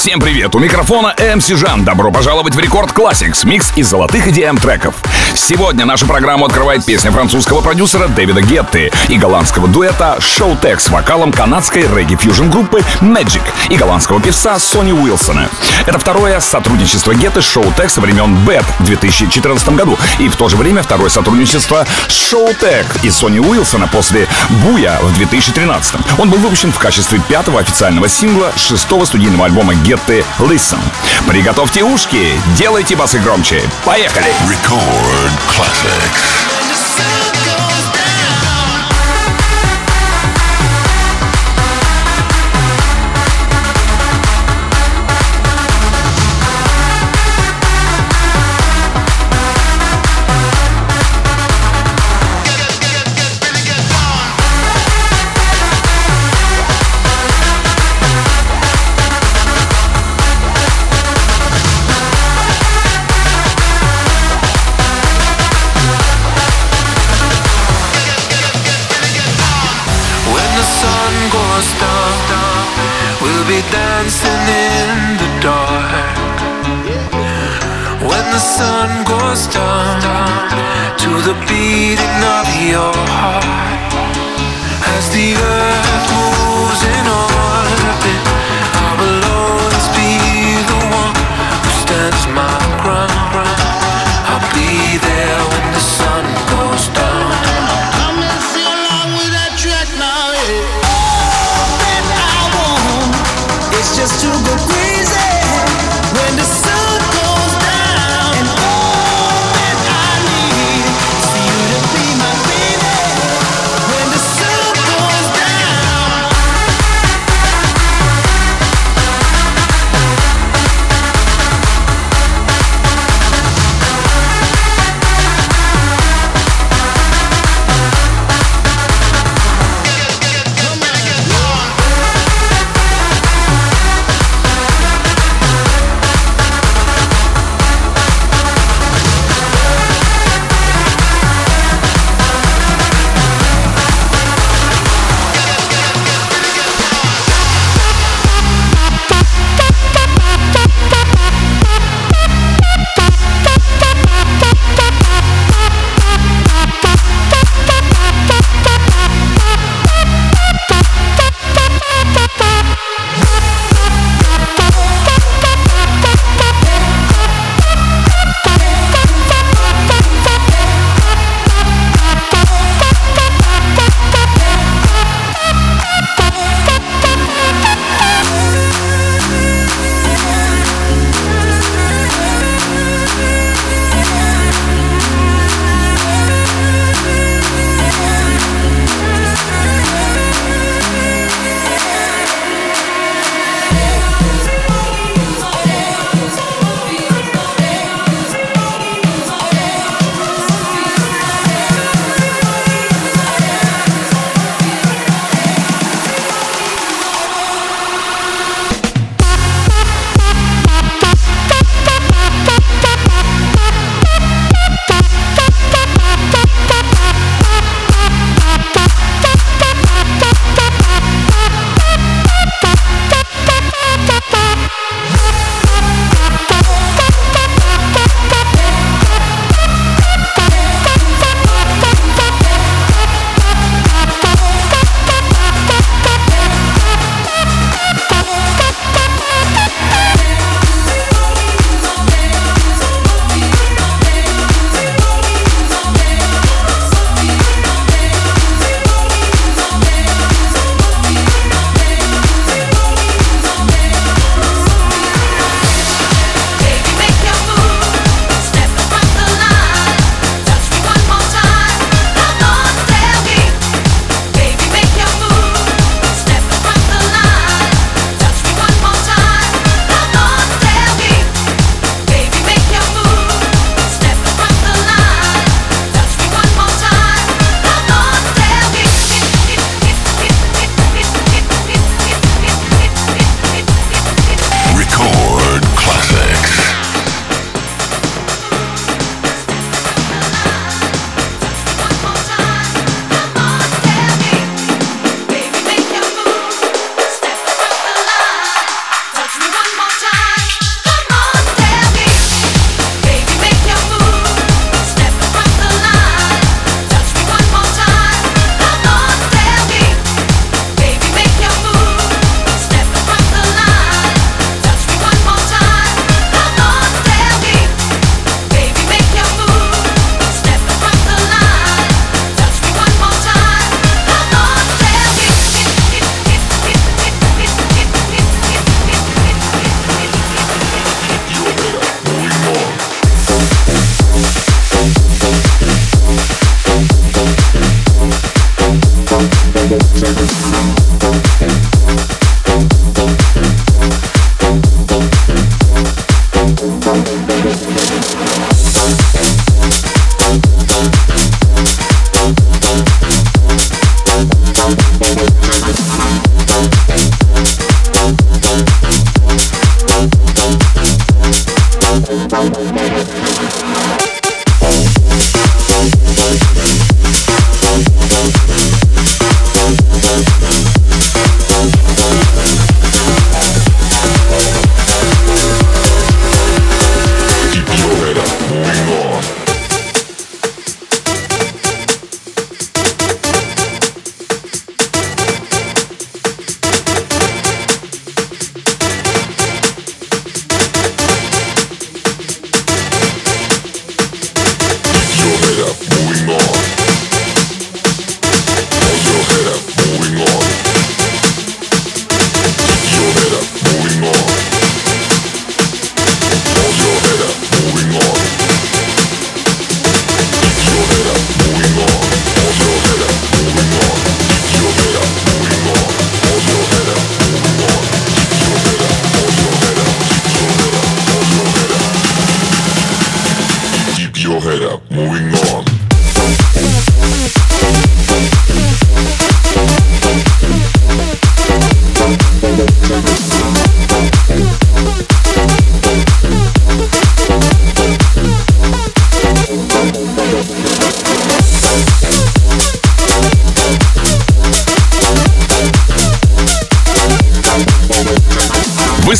Всем привет! У микрофона MC Жан. Добро пожаловать в Record Classix, микс из золотых EDM треков. Сегодня нашу программу открывает песня французского продюсера Дэвида Гетты и голландского дуэта Showtek с вокалом канадской регги-фьюжн группы Magic и голландского певца Сони Уилсона. Это второе сотрудничество Гетты с Showtech со времен Bad в 2014 году и в то же время второе сотрудничество с Showtech и Сони Уилсона после Буя в 2013. Он был выпущен в качестве пятого официального сингла шестого студийного альбома Гетты Listen. Приготовьте ушки, делайте басы громче. Поехали! Record Classics.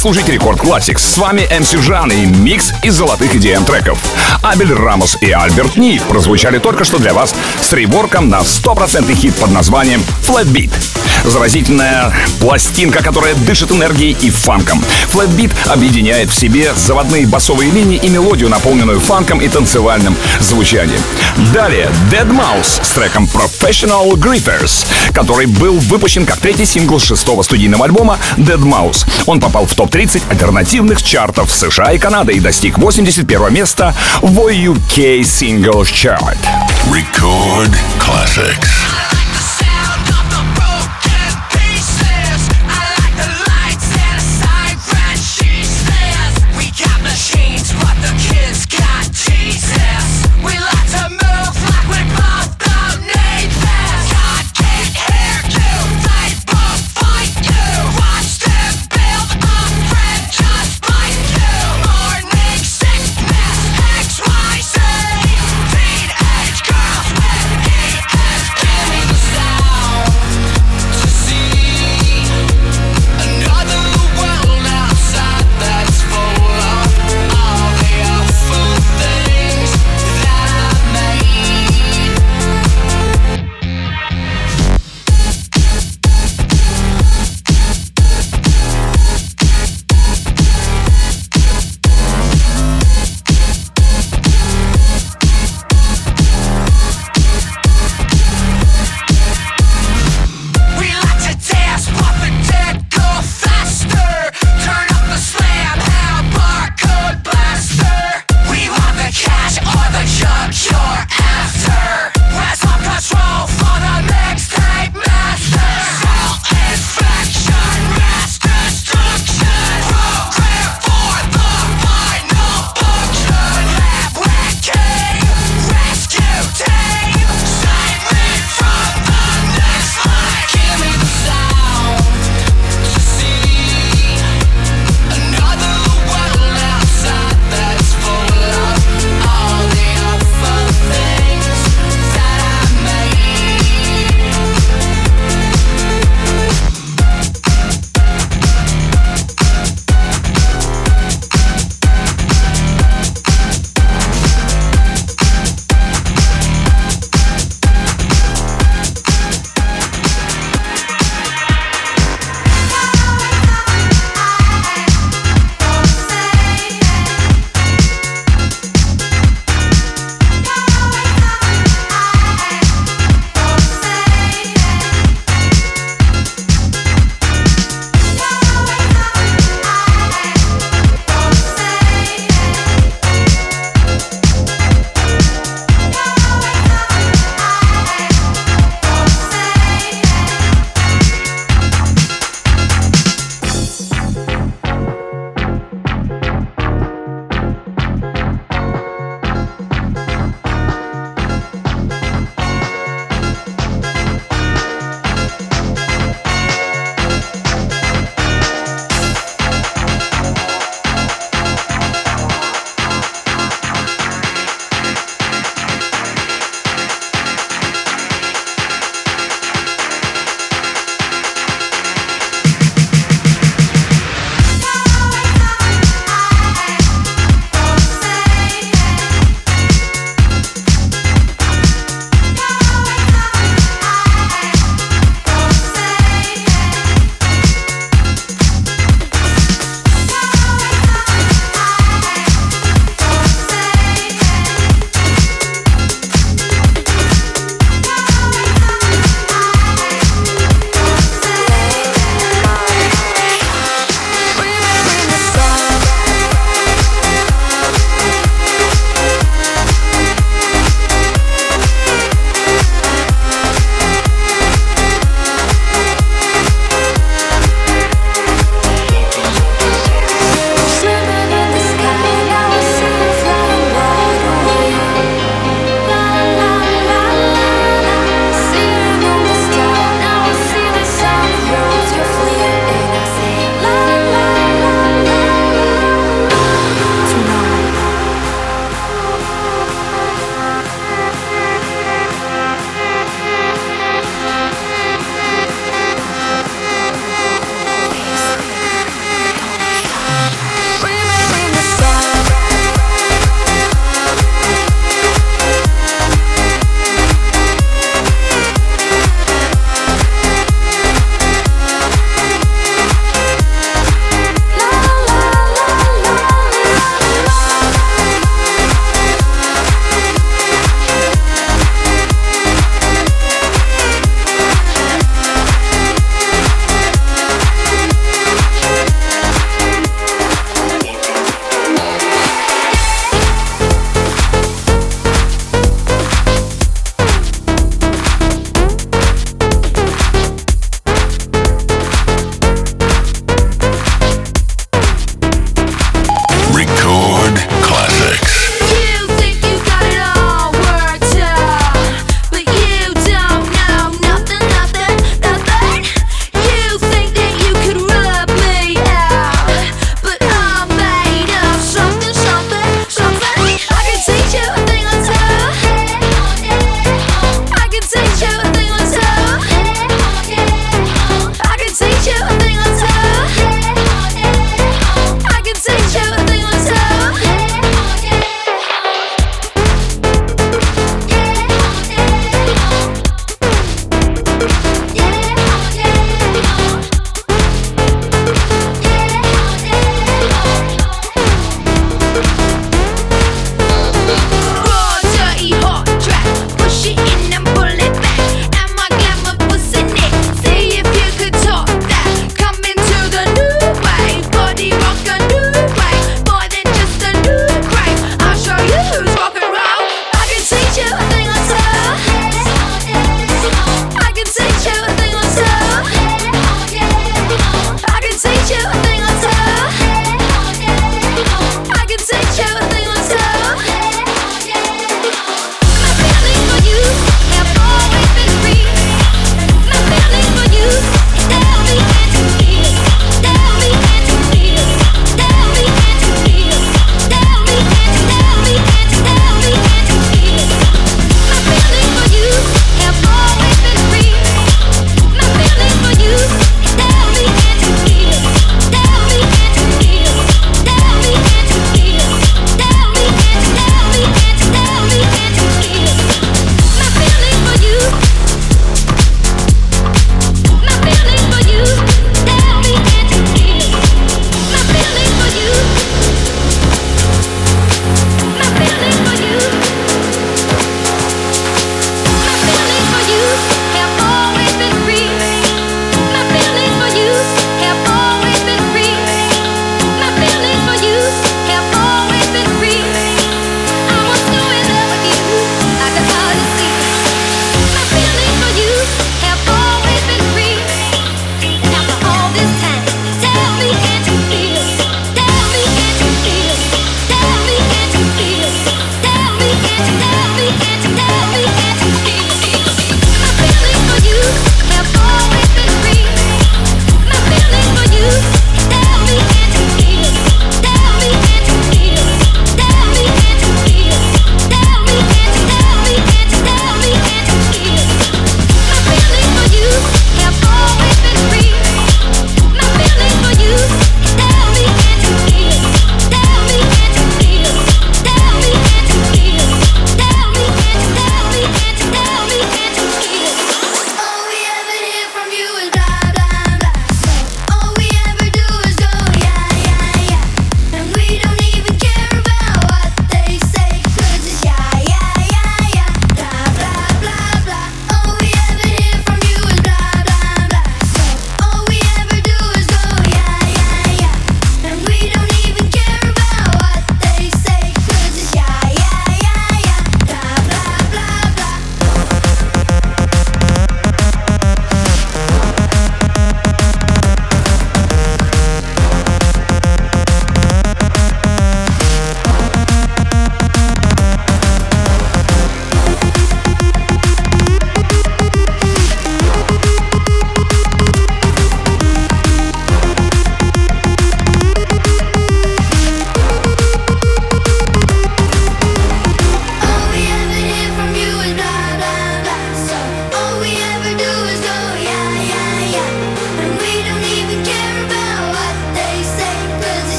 Слушаете Рекорд Classics. С вами MC Жан и микс из золотых идеям треков. Абель Рамос и Альберт Ни прозвучали только что для вас с реворком на стопроцентный хит под названием Flat Beat. Заразительная пластинка, которая дышит энергией и фанком. Flatbeat объединяет в себе заводные басовые линии и мелодию, наполненную фанком и танцевальным звучанием. Далее Dead Mouse с треком Professional Gritters, который был выпущен как третий сингл шестого студийного альбома Dead Mouse. Он попал в топ-30 альтернативных чартов США и Канады и достиг 81 места в UK Singles Chart. Record Classics.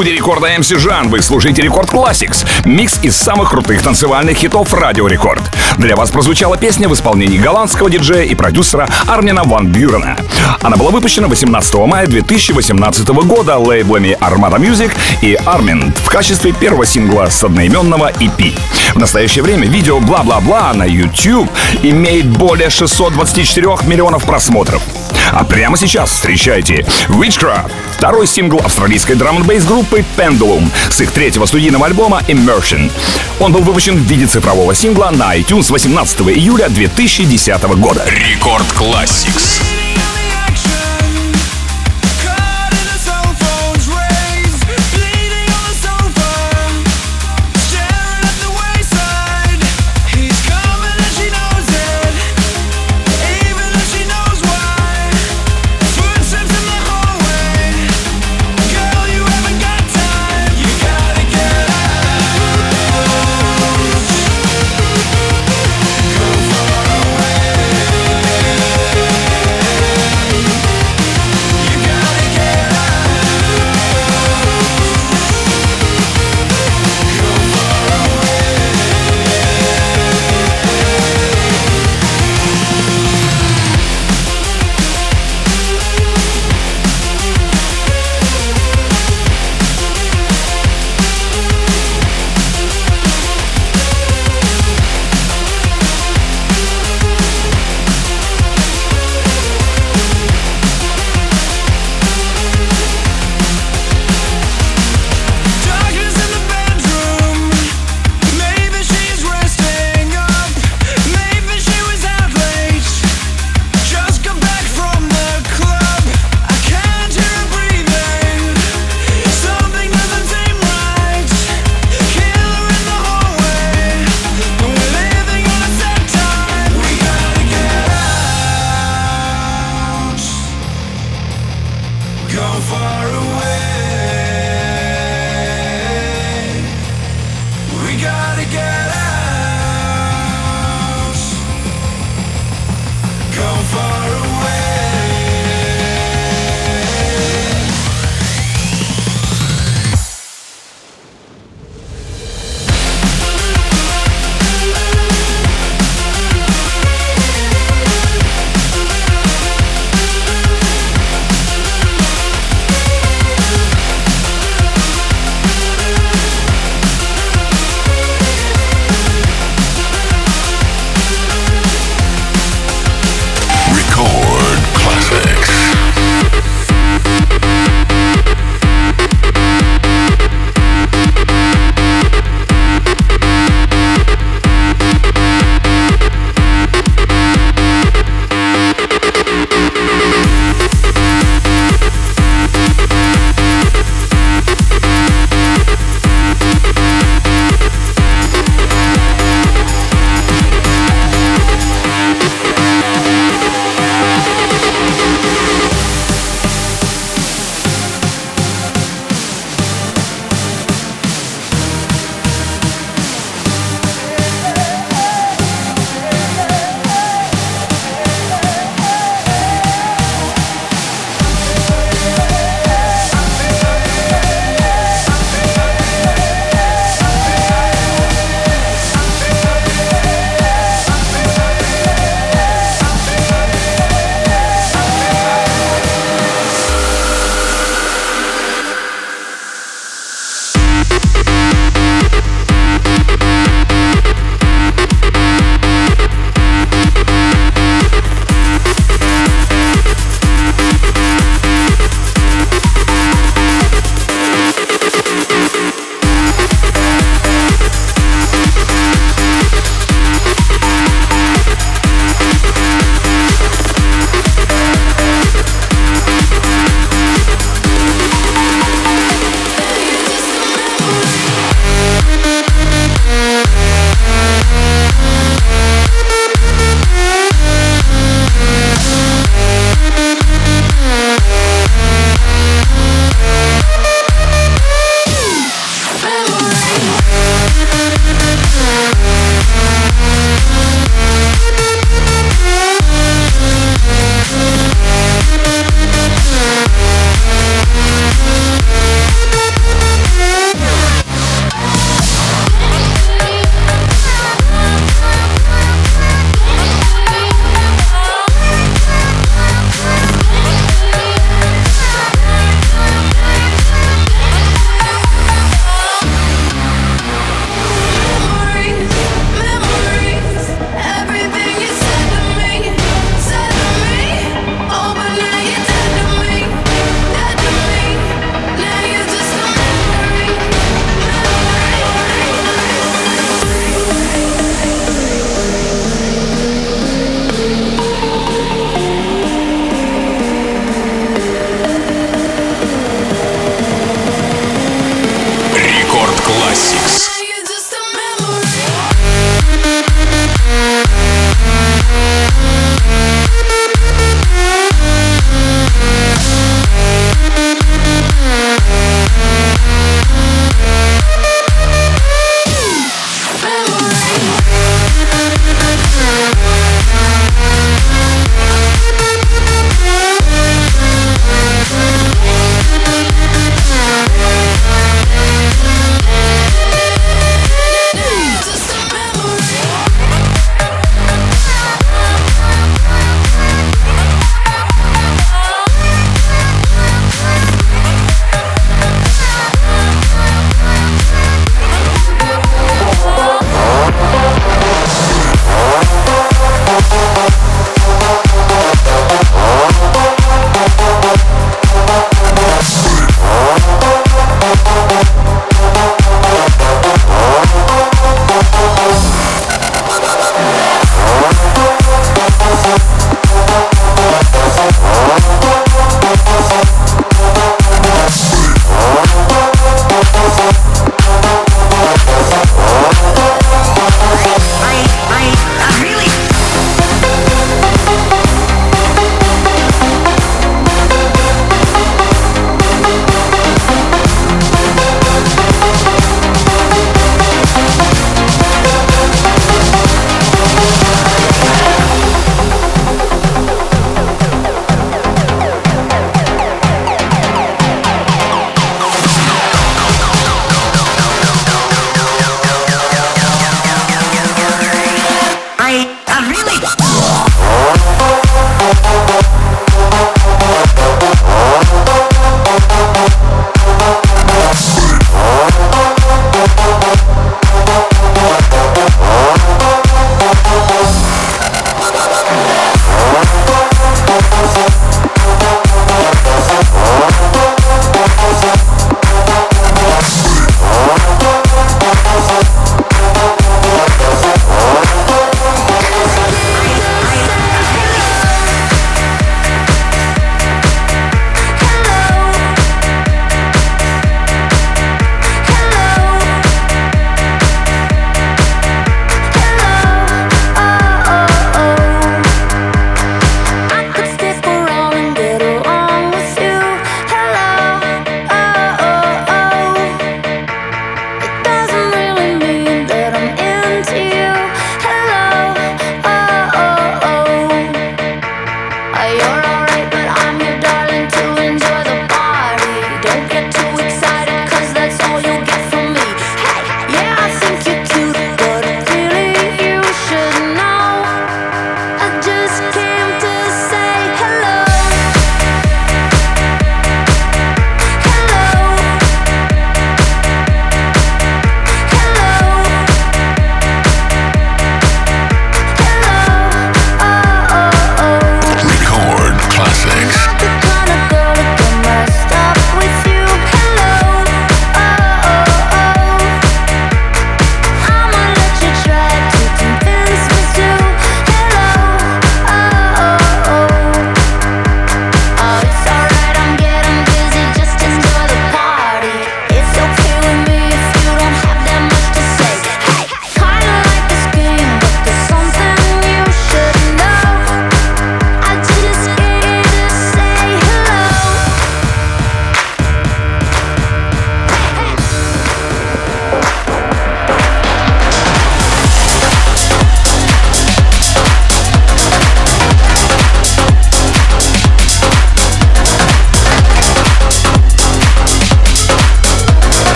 Студии рекорда MC Жан вы слушаете Рекорд Classics, микс из самых крутых танцевальных хитов Радио Рекорд. Для вас прозвучала песня в исполнении голландского диджея и продюсера Армина Ван Бюрена. Она была выпущена 18 мая 2018 года лейблами Armada Music и Armin в качестве первого сингла с одноименного EP. В настоящее время видео «Бла-бла-бла» на YouTube имеет более 624 миллионов просмотров. А прямо сейчас встречайте Witchcraft, второй сингл австралийской драм н группы Pendulum с их третьего студийного альбома Immersion. Он был выпущен в виде цифрового сингла на iTunes 18 июля 2010 года. Рекорд Classics.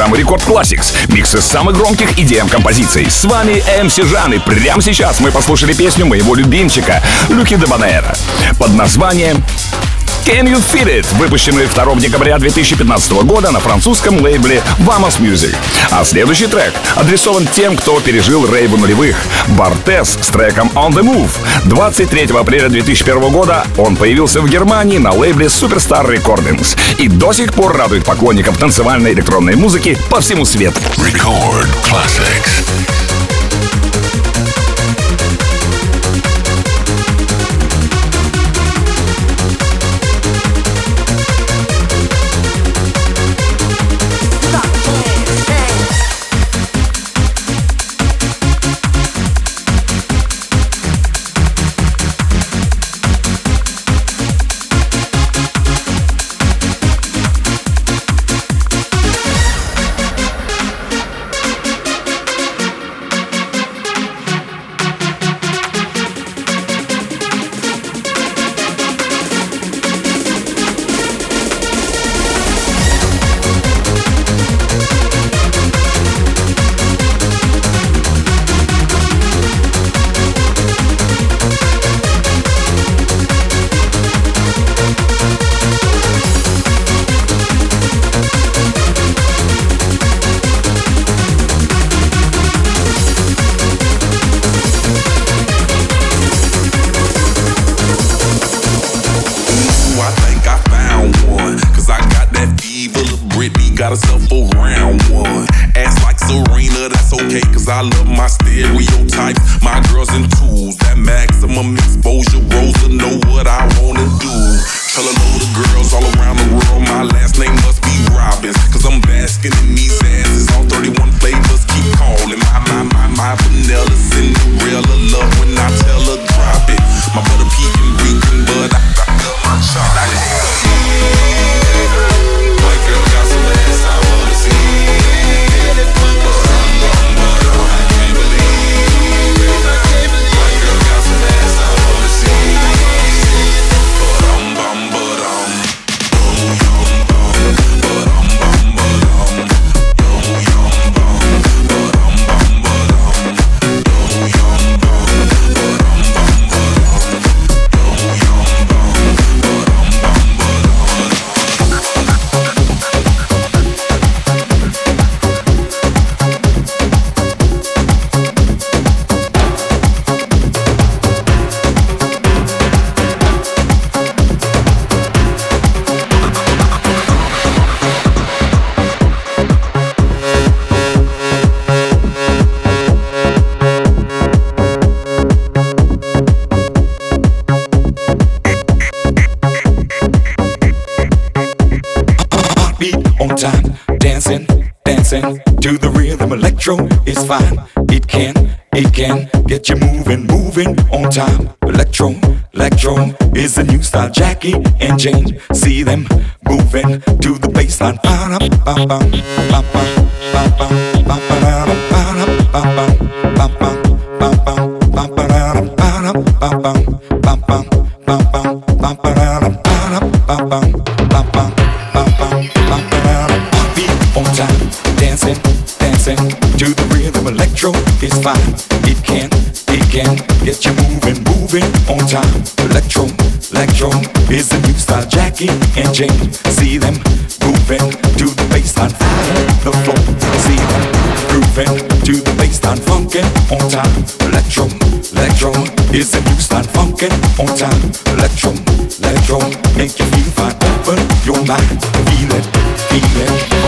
Программу Рекорд Classics, микс из самых громких EDM композиций. С вами MC Жан, и прямо сейчас мы послушали песню моего любимчика Люки Дебанера под названием Can You Feel It, выпущенный 2 декабря 2015 года на французском лейбле Vamos Music. А следующий трек адресован тем, кто пережил рейву нулевых. Бартес с треком On The Move. 23 апреля 2001 года он появился в Германии на лейбле Superstar Recordings и до сих пор радует поклонников танцевальной электронной музыки по всему свету. Record classics. Time. Electro, electro is the new style. Jackie and Jane, see them moving to the baseline. On time. Electro, electro is the new style. Jackie and Jane, see them moving to the baseline, the floor. See them grooving to the baseline, funkin' on time. Electro, electro is the new style. Funkin' on time. Electro, electro make you feel fine. Open your mind, feel it, feel it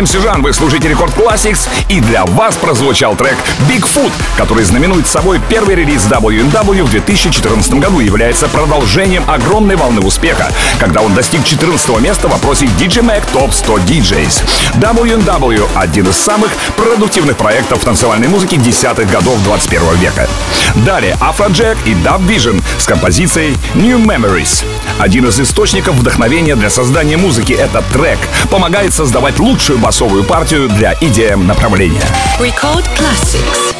МС Жан, вы слушаете Рекорд Classics, и для вас прозвучал трек Bigfoot, который знаменует собой первый релиз WNW в 2014 году и является продолжением огромной волны успеха, когда он достиг 14 места в опросе DJ Mag Top 100 DJs. WNW — один из самых продуктивных проектов танцевальной музыки десятых годов 21 века. Далее Afrojack и Dub Vision с композицией New Memories. Один из источников вдохновения для создания музыки этот трек помогает создавать лучшую басовую партию для EDM направления. Record Classics.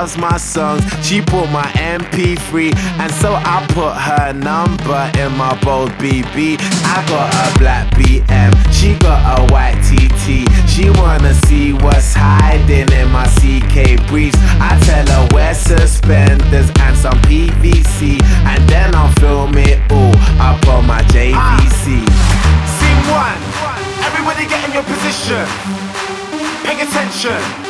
Loves my songs, she bought my MP3, and so I put her number in my bold BB. I got a black BM, she got a white TT. She wanna see what's hiding in my CK briefs. I tell her wear suspenders and some PVC, and then I'll film it all up on my JVC. Scene one. Everybody get in your position. Pay attention.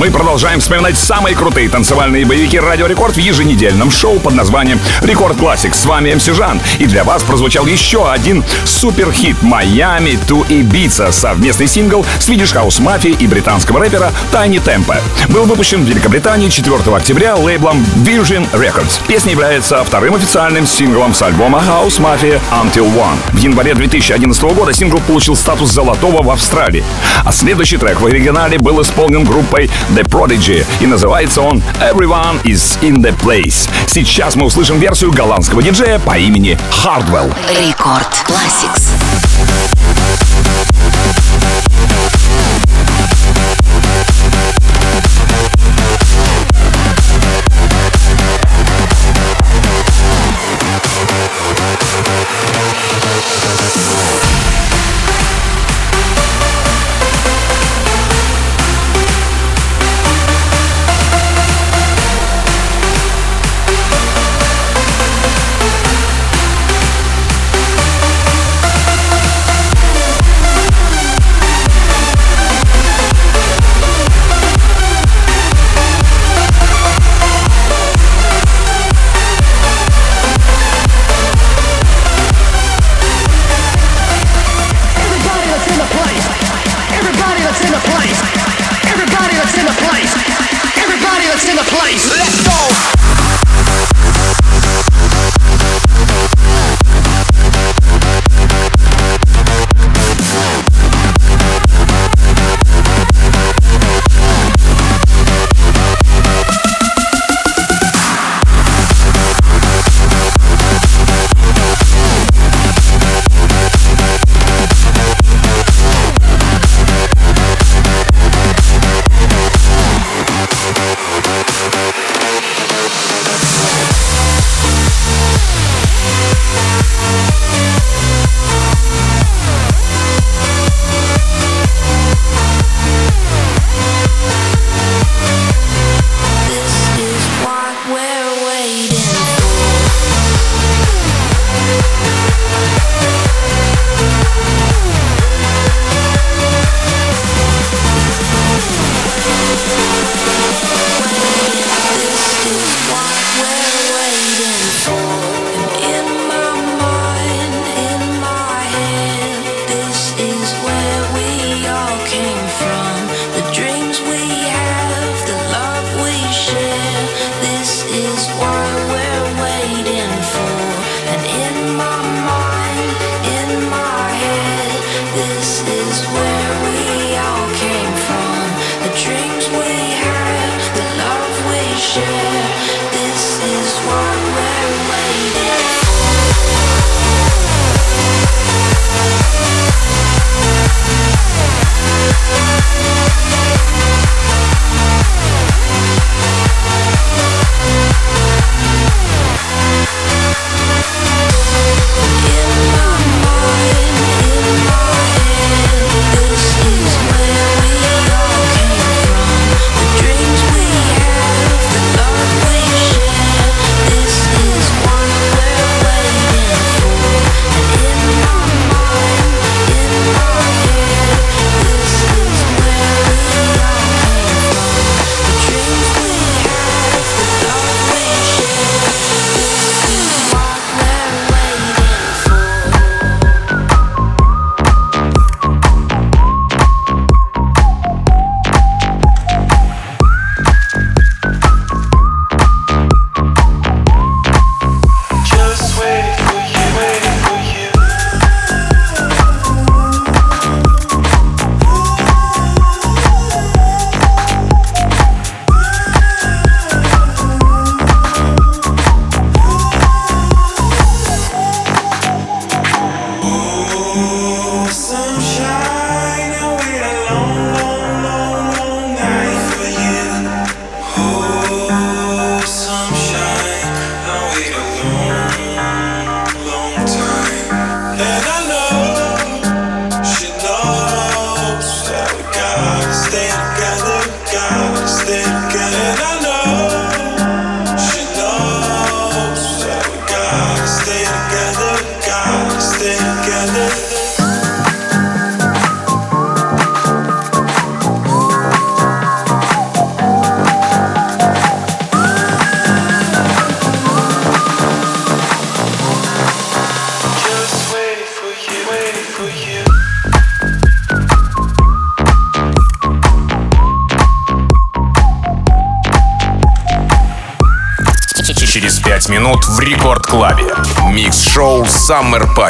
Мы продолжаем вспоминать самые крутые танцевальные боевики Радио Рекорд в еженедельном шоу под названием Record Classix. С вами MC Жан. И для вас прозвучал еще один суперхит Miami to Ibiza. Совместный сингл Swedish House Mafia и британского рэпера Tinie Tempah. Был выпущен в Великобритании 4 октября лейблом Virgin Records. Песня является вторым официальным синглом с альбома House Mafia Until One. В январе 2011 года сингл получил статус золотого в Австралии. А следующий трек в оригинале был исполнен группой The Prodigy, и называется он Everyone is in the Place. Сейчас мы услышим версию голландского диджея по имени Hardwell. Рекорд Classics. Summer Party.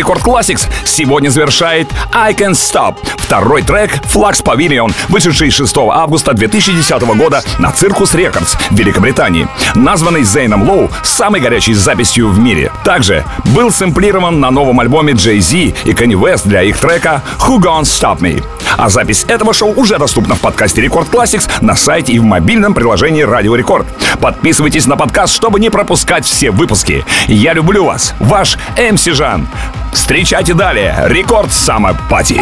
Record Classix сегодня завершает I Can Stop, второй трек Flux Pavilion, вышедший 6 августа 2010 года на Circus Records в Великобритании, названный Зейном Лоу самой горячей записью в мире. Также был сэмплирован на новом альбоме Jay-Z и Kanye West для их трека Who Gonna Stop Me. А запись этого шоу уже доступна в подкасте Record Classix на сайте и в мобильном приложении Радио Рекорд. Подписывайтесь на подкаст, чтобы не пропускать все выпуски. Я люблю вас, ваш MC Жан. Встречайте далее. Рекорд Саммер Пати.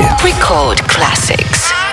classics.